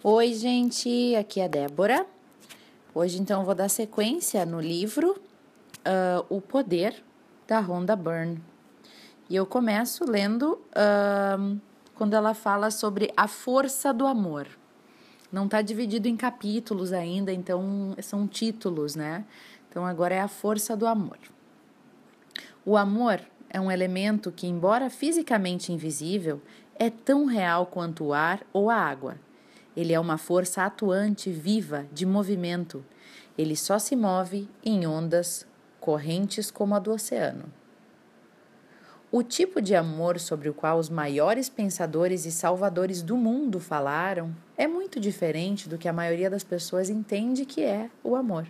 Oi, gente, aqui é a Débora. Hoje, então, vou dar sequência no livro uh, O Poder, da Rhonda Byrne. E eu começo lendo uh, quando ela fala sobre a força do amor. Não está dividido em capítulos ainda, então são títulos, né? Então, agora é a força do amor. O amor é um elemento que, embora fisicamente invisível, é tão real quanto o ar ou a água ele é uma força atuante, viva, de movimento. Ele só se move em ondas correntes como a do oceano. O tipo de amor sobre o qual os maiores pensadores e salvadores do mundo falaram é muito diferente do que a maioria das pessoas entende que é o amor.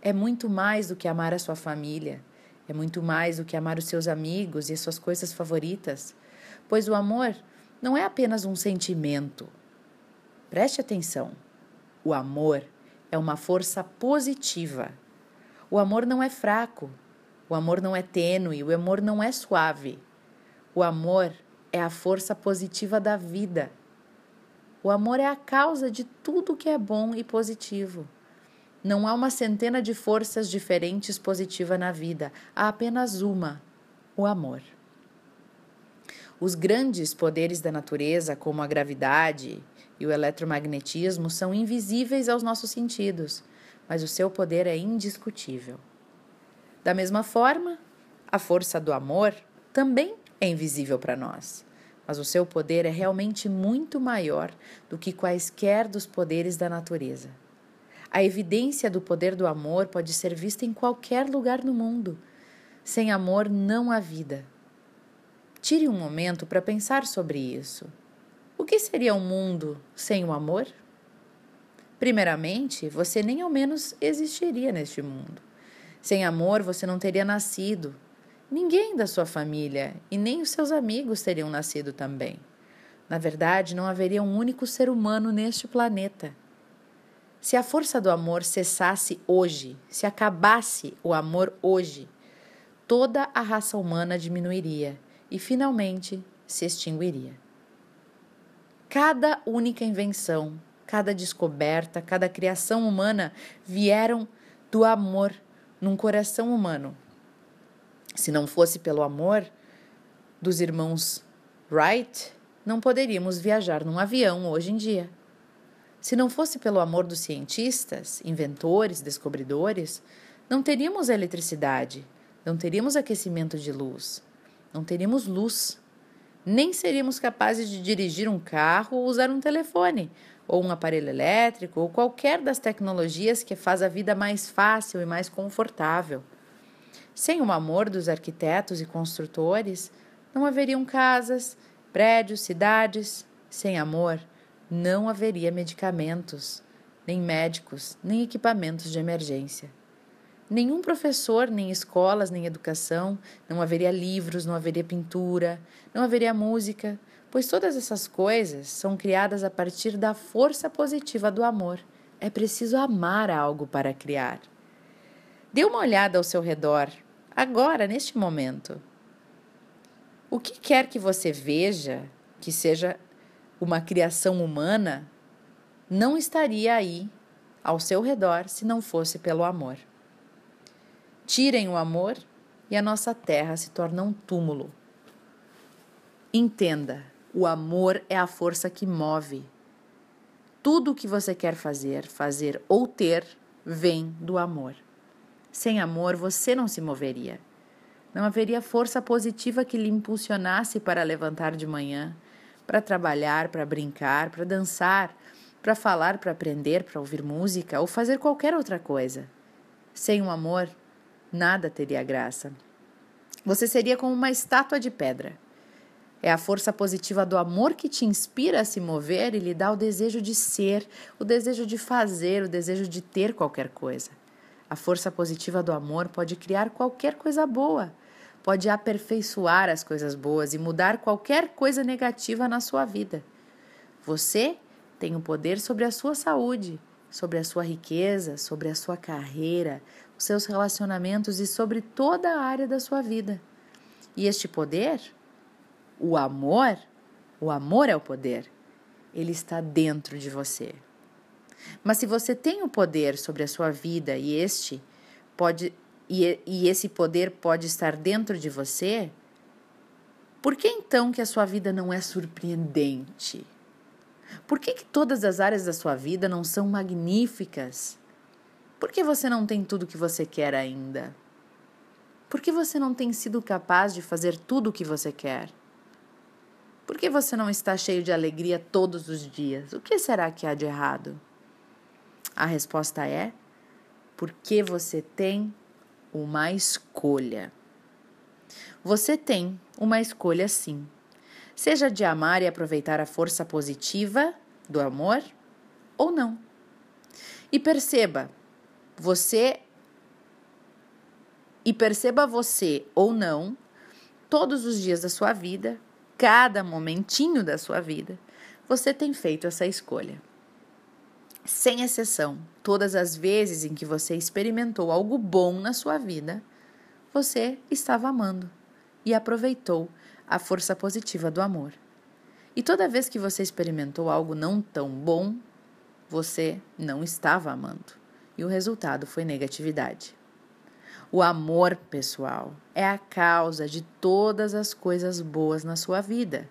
É muito mais do que amar a sua família, é muito mais do que amar os seus amigos e as suas coisas favoritas, pois o amor não é apenas um sentimento, Preste atenção. O amor é uma força positiva. O amor não é fraco. O amor não é tênue. O amor não é suave. O amor é a força positiva da vida. O amor é a causa de tudo que é bom e positivo. Não há uma centena de forças diferentes positivas na vida, há apenas uma: o amor. Os grandes poderes da natureza, como a gravidade e o eletromagnetismo são invisíveis aos nossos sentidos, mas o seu poder é indiscutível. Da mesma forma, a força do amor também é invisível para nós, mas o seu poder é realmente muito maior do que quaisquer dos poderes da natureza. A evidência do poder do amor pode ser vista em qualquer lugar no mundo. Sem amor não há vida. Tire um momento para pensar sobre isso. O que seria um mundo sem o amor? Primeiramente, você nem ao menos existiria neste mundo. Sem amor, você não teria nascido. Ninguém da sua família e nem os seus amigos teriam nascido também. Na verdade, não haveria um único ser humano neste planeta. Se a força do amor cessasse hoje, se acabasse o amor hoje, toda a raça humana diminuiria e finalmente se extinguiria. Cada única invenção, cada descoberta, cada criação humana vieram do amor num coração humano. Se não fosse pelo amor dos irmãos Wright, não poderíamos viajar num avião hoje em dia. Se não fosse pelo amor dos cientistas, inventores, descobridores, não teríamos eletricidade, não teríamos aquecimento de luz, não teríamos luz nem seríamos capazes de dirigir um carro ou usar um telefone, ou um aparelho elétrico, ou qualquer das tecnologias que faz a vida mais fácil e mais confortável. Sem o amor dos arquitetos e construtores, não haveriam casas, prédios, cidades. Sem amor, não haveria medicamentos, nem médicos, nem equipamentos de emergência nenhum professor, nem escolas, nem educação, não haveria livros, não haveria pintura, não haveria música, pois todas essas coisas são criadas a partir da força positiva do amor. É preciso amar algo para criar. Dê uma olhada ao seu redor, agora, neste momento. O que quer que você veja que seja uma criação humana, não estaria aí ao seu redor se não fosse pelo amor. Tirem o amor e a nossa terra se torna um túmulo. Entenda, o amor é a força que move. Tudo o que você quer fazer, fazer ou ter vem do amor. Sem amor, você não se moveria. Não haveria força positiva que lhe impulsionasse para levantar de manhã, para trabalhar, para brincar, para dançar, para falar, para aprender, para ouvir música ou fazer qualquer outra coisa. Sem o amor, nada teria graça. Você seria como uma estátua de pedra. É a força positiva do amor que te inspira a se mover e lhe dá o desejo de ser, o desejo de fazer, o desejo de ter qualquer coisa. A força positiva do amor pode criar qualquer coisa boa, pode aperfeiçoar as coisas boas e mudar qualquer coisa negativa na sua vida. Você tem o poder sobre a sua saúde, sobre a sua riqueza, sobre a sua carreira, os seus relacionamentos e sobre toda a área da sua vida. E este poder, o amor, o amor é o poder. ele está dentro de você. Mas se você tem o poder sobre a sua vida e este pode e, e esse poder pode estar dentro de você, por que então que a sua vida não é surpreendente? Por que, que todas as áreas da sua vida não são magníficas? Por que você não tem tudo o que você quer ainda? Por que você não tem sido capaz de fazer tudo o que você quer? Por que você não está cheio de alegria todos os dias? O que será que há de errado? A resposta é: porque você tem uma escolha. Você tem uma escolha sim. Seja de amar e aproveitar a força positiva do amor ou não. E perceba, você e perceba você ou não, todos os dias da sua vida, cada momentinho da sua vida, você tem feito essa escolha. Sem exceção, todas as vezes em que você experimentou algo bom na sua vida, você estava amando e aproveitou a força positiva do amor. E toda vez que você experimentou algo não tão bom, você não estava amando. E o resultado foi negatividade. O amor, pessoal, é a causa de todas as coisas boas na sua vida.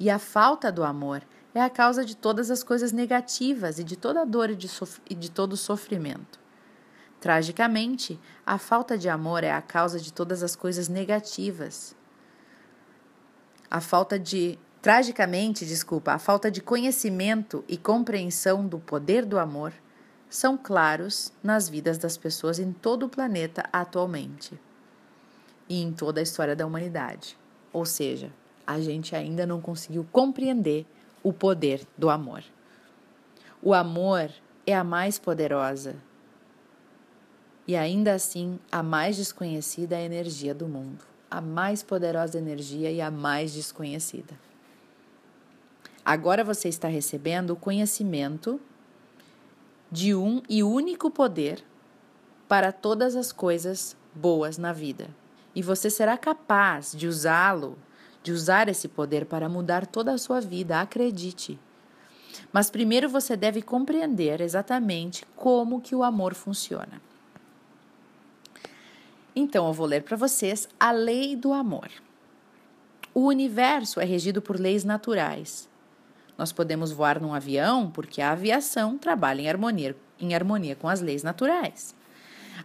E a falta do amor é a causa de todas as coisas negativas e de toda a dor e de, e de todo o sofrimento. Tragicamente, a falta de amor é a causa de todas as coisas negativas. A falta de. Tragicamente, desculpa, a falta de conhecimento e compreensão do poder do amor são claros nas vidas das pessoas em todo o planeta atualmente e em toda a história da humanidade. Ou seja, a gente ainda não conseguiu compreender o poder do amor. O amor é a mais poderosa e ainda assim a mais desconhecida energia do mundo, a mais poderosa energia e a mais desconhecida. Agora você está recebendo o conhecimento de um e único poder para todas as coisas boas na vida. E você será capaz de usá-lo, de usar esse poder para mudar toda a sua vida, acredite. Mas primeiro você deve compreender exatamente como que o amor funciona. Então eu vou ler para vocês a lei do amor. O universo é regido por leis naturais nós podemos voar num avião porque a aviação trabalha em harmonia, em harmonia com as leis naturais.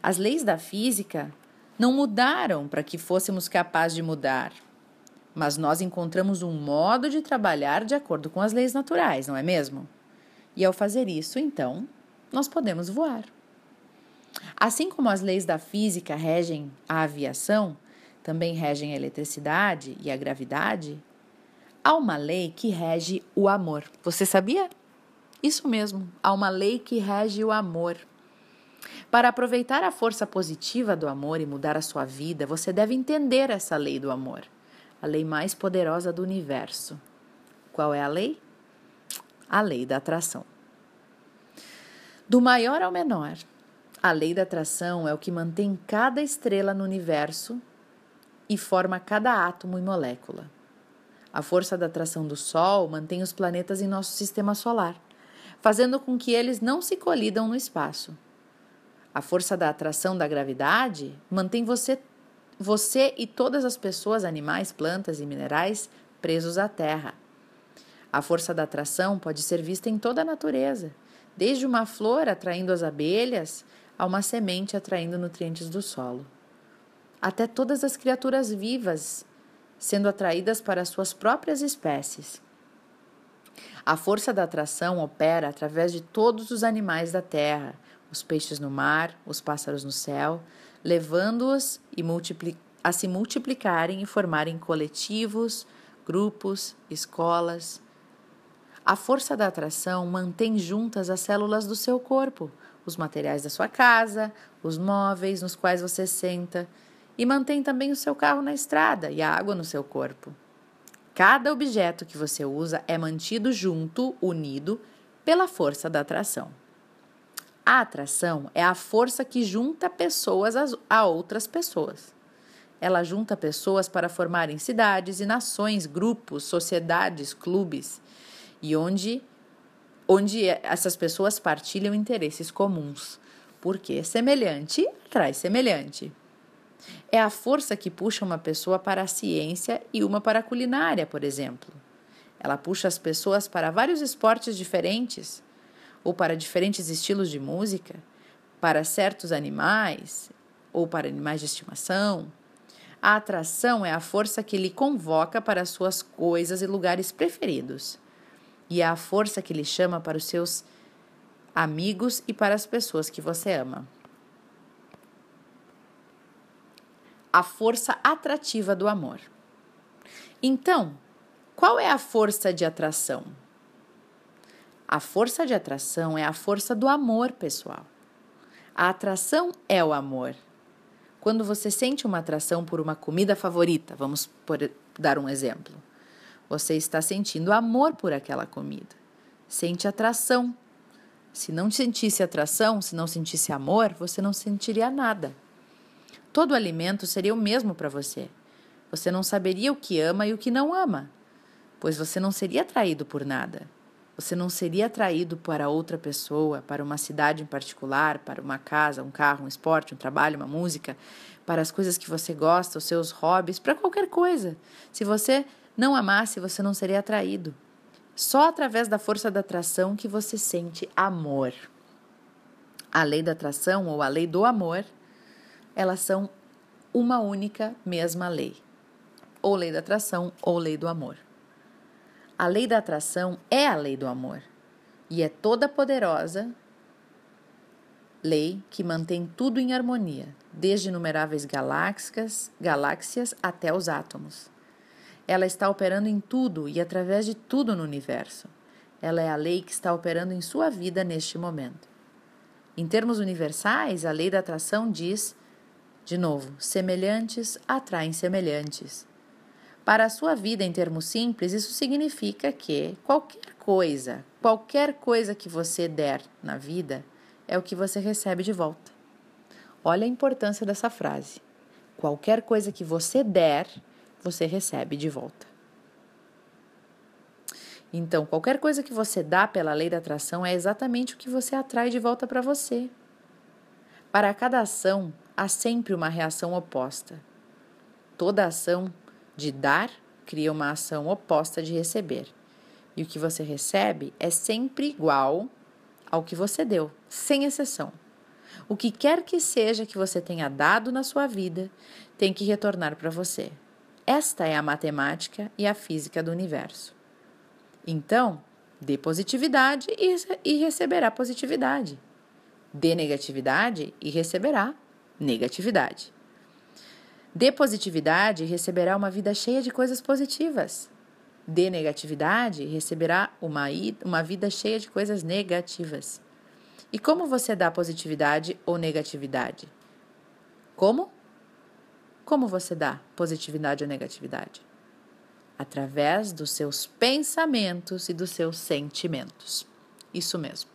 As leis da física não mudaram para que fôssemos capazes de mudar, mas nós encontramos um modo de trabalhar de acordo com as leis naturais, não é mesmo? E ao fazer isso, então, nós podemos voar. Assim como as leis da física regem a aviação, também regem a eletricidade e a gravidade, Há uma lei que rege o amor. Você sabia? Isso mesmo, há uma lei que rege o amor. Para aproveitar a força positiva do amor e mudar a sua vida, você deve entender essa lei do amor, a lei mais poderosa do universo. Qual é a lei? A lei da atração. Do maior ao menor, a lei da atração é o que mantém cada estrela no universo e forma cada átomo e molécula. A força da atração do Sol mantém os planetas em nosso sistema solar, fazendo com que eles não se colidam no espaço. A força da atração da gravidade mantém você, você e todas as pessoas, animais, plantas e minerais presos à Terra. A força da atração pode ser vista em toda a natureza, desde uma flor atraindo as abelhas a uma semente atraindo nutrientes do solo. Até todas as criaturas vivas sendo atraídas para suas próprias espécies. A força da atração opera através de todos os animais da terra, os peixes no mar, os pássaros no céu, levando-os a se multiplicarem e formarem coletivos, grupos, escolas. A força da atração mantém juntas as células do seu corpo, os materiais da sua casa, os móveis nos quais você senta e mantém também o seu carro na estrada e a água no seu corpo. Cada objeto que você usa é mantido junto, unido, pela força da atração. A atração é a força que junta pessoas a outras pessoas. Ela junta pessoas para formarem cidades e nações, grupos, sociedades, clubes. e onde, onde essas pessoas partilham interesses comuns. Porque semelhante atrai semelhante. É a força que puxa uma pessoa para a ciência e uma para a culinária, por exemplo. Ela puxa as pessoas para vários esportes diferentes, ou para diferentes estilos de música, para certos animais, ou para animais de estimação. A atração é a força que lhe convoca para as suas coisas e lugares preferidos. E é a força que lhe chama para os seus amigos e para as pessoas que você ama. A força atrativa do amor. Então, qual é a força de atração? A força de atração é a força do amor, pessoal. A atração é o amor. Quando você sente uma atração por uma comida favorita, vamos dar um exemplo. Você está sentindo amor por aquela comida. Sente atração. Se não sentisse atração, se não sentisse amor, você não sentiria nada. Todo alimento seria o mesmo para você. Você não saberia o que ama e o que não ama pois você não seria atraído por nada. Você não seria atraído para outra pessoa, para uma cidade em particular, para uma casa, um carro, um esporte, um trabalho, uma música, para as coisas que você gosta, os seus hobbies, para qualquer coisa. Se você não amasse, você não seria atraído. Só através da força da atração que você sente amor. A lei da atração ou a lei do amor, elas são uma única mesma lei. Ou lei da atração ou lei do amor. A lei da atração é a lei do amor e é toda poderosa lei que mantém tudo em harmonia, desde inumeráveis galáxias, galáxias até os átomos. Ela está operando em tudo e através de tudo no universo. Ela é a lei que está operando em sua vida neste momento. Em termos universais, a lei da atração diz, de novo, semelhantes atraem semelhantes. Para a sua vida, em termos simples, isso significa que qualquer coisa, qualquer coisa que você der na vida, é o que você recebe de volta. Olha a importância dessa frase. Qualquer coisa que você der, você recebe de volta. Então, qualquer coisa que você dá pela lei da atração é exatamente o que você atrai de volta para você. Para cada ação, há sempre uma reação oposta. Toda ação de dar cria uma ação oposta de receber. E o que você recebe é sempre igual ao que você deu, sem exceção. O que quer que seja que você tenha dado na sua vida tem que retornar para você. Esta é a matemática e a física do universo. Então, dê positividade e receberá positividade. Dê negatividade e receberá negatividade. Dê positividade e receberá uma vida cheia de coisas positivas. Dê negatividade e receberá uma, uma vida cheia de coisas negativas. E como você dá positividade ou negatividade? Como? Como você dá positividade ou negatividade? Através dos seus pensamentos e dos seus sentimentos. Isso mesmo.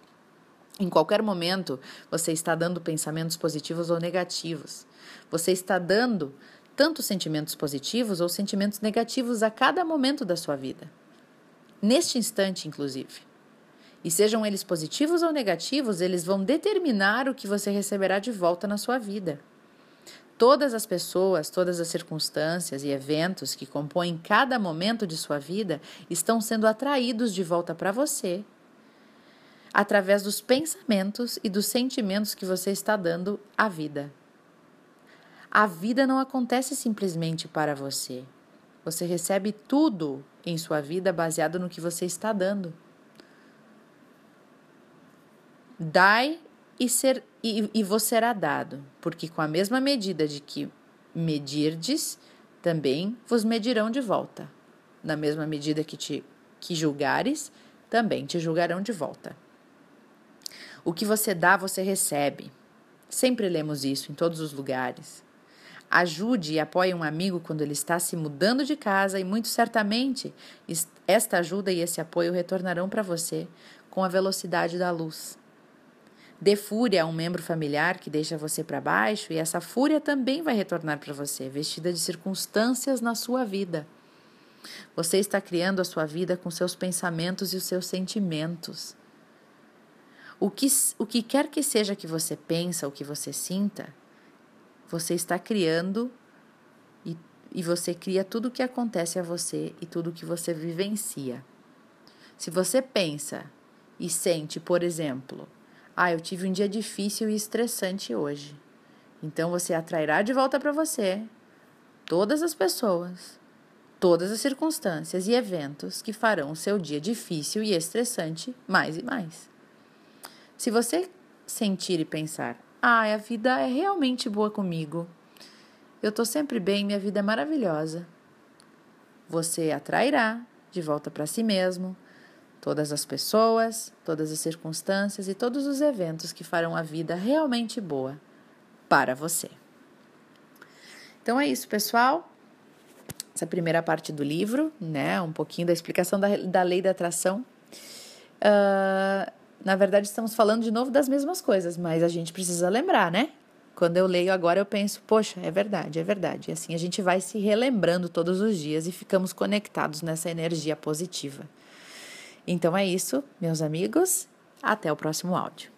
Em qualquer momento, você está dando pensamentos positivos ou negativos. Você está dando tanto sentimentos positivos ou sentimentos negativos a cada momento da sua vida. Neste instante, inclusive. E sejam eles positivos ou negativos, eles vão determinar o que você receberá de volta na sua vida. Todas as pessoas, todas as circunstâncias e eventos que compõem cada momento de sua vida estão sendo atraídos de volta para você através dos pensamentos e dos sentimentos que você está dando à vida. A vida não acontece simplesmente para você. Você recebe tudo em sua vida baseado no que você está dando. Dai e, ser, e, e vos será dado, porque com a mesma medida de que medirdes, também vos medirão de volta. Na mesma medida que te que julgares, também te julgarão de volta. O que você dá, você recebe. Sempre lemos isso em todos os lugares. Ajude e apoie um amigo quando ele está se mudando de casa e muito certamente esta ajuda e esse apoio retornarão para você com a velocidade da luz. Dê fúria a um membro familiar que deixa você para baixo e essa fúria também vai retornar para você, vestida de circunstâncias na sua vida. Você está criando a sua vida com seus pensamentos e os seus sentimentos. O que, o que quer que seja que você pensa, o que você sinta, você está criando e, e você cria tudo o que acontece a você e tudo o que você vivencia. Se você pensa e sente, por exemplo, ah, eu tive um dia difícil e estressante hoje. Então você atrairá de volta para você todas as pessoas, todas as circunstâncias e eventos que farão o seu dia difícil e estressante mais e mais. Se você sentir e pensar, ah, a vida é realmente boa comigo, eu estou sempre bem, minha vida é maravilhosa, você atrairá de volta para si mesmo todas as pessoas, todas as circunstâncias e todos os eventos que farão a vida realmente boa para você. Então é isso, pessoal. Essa primeira parte do livro, né? Um pouquinho da explicação da, da lei da atração. Uh, na verdade, estamos falando de novo das mesmas coisas, mas a gente precisa lembrar, né? Quando eu leio agora, eu penso, poxa, é verdade, é verdade. E assim a gente vai se relembrando todos os dias e ficamos conectados nessa energia positiva. Então é isso, meus amigos. Até o próximo áudio.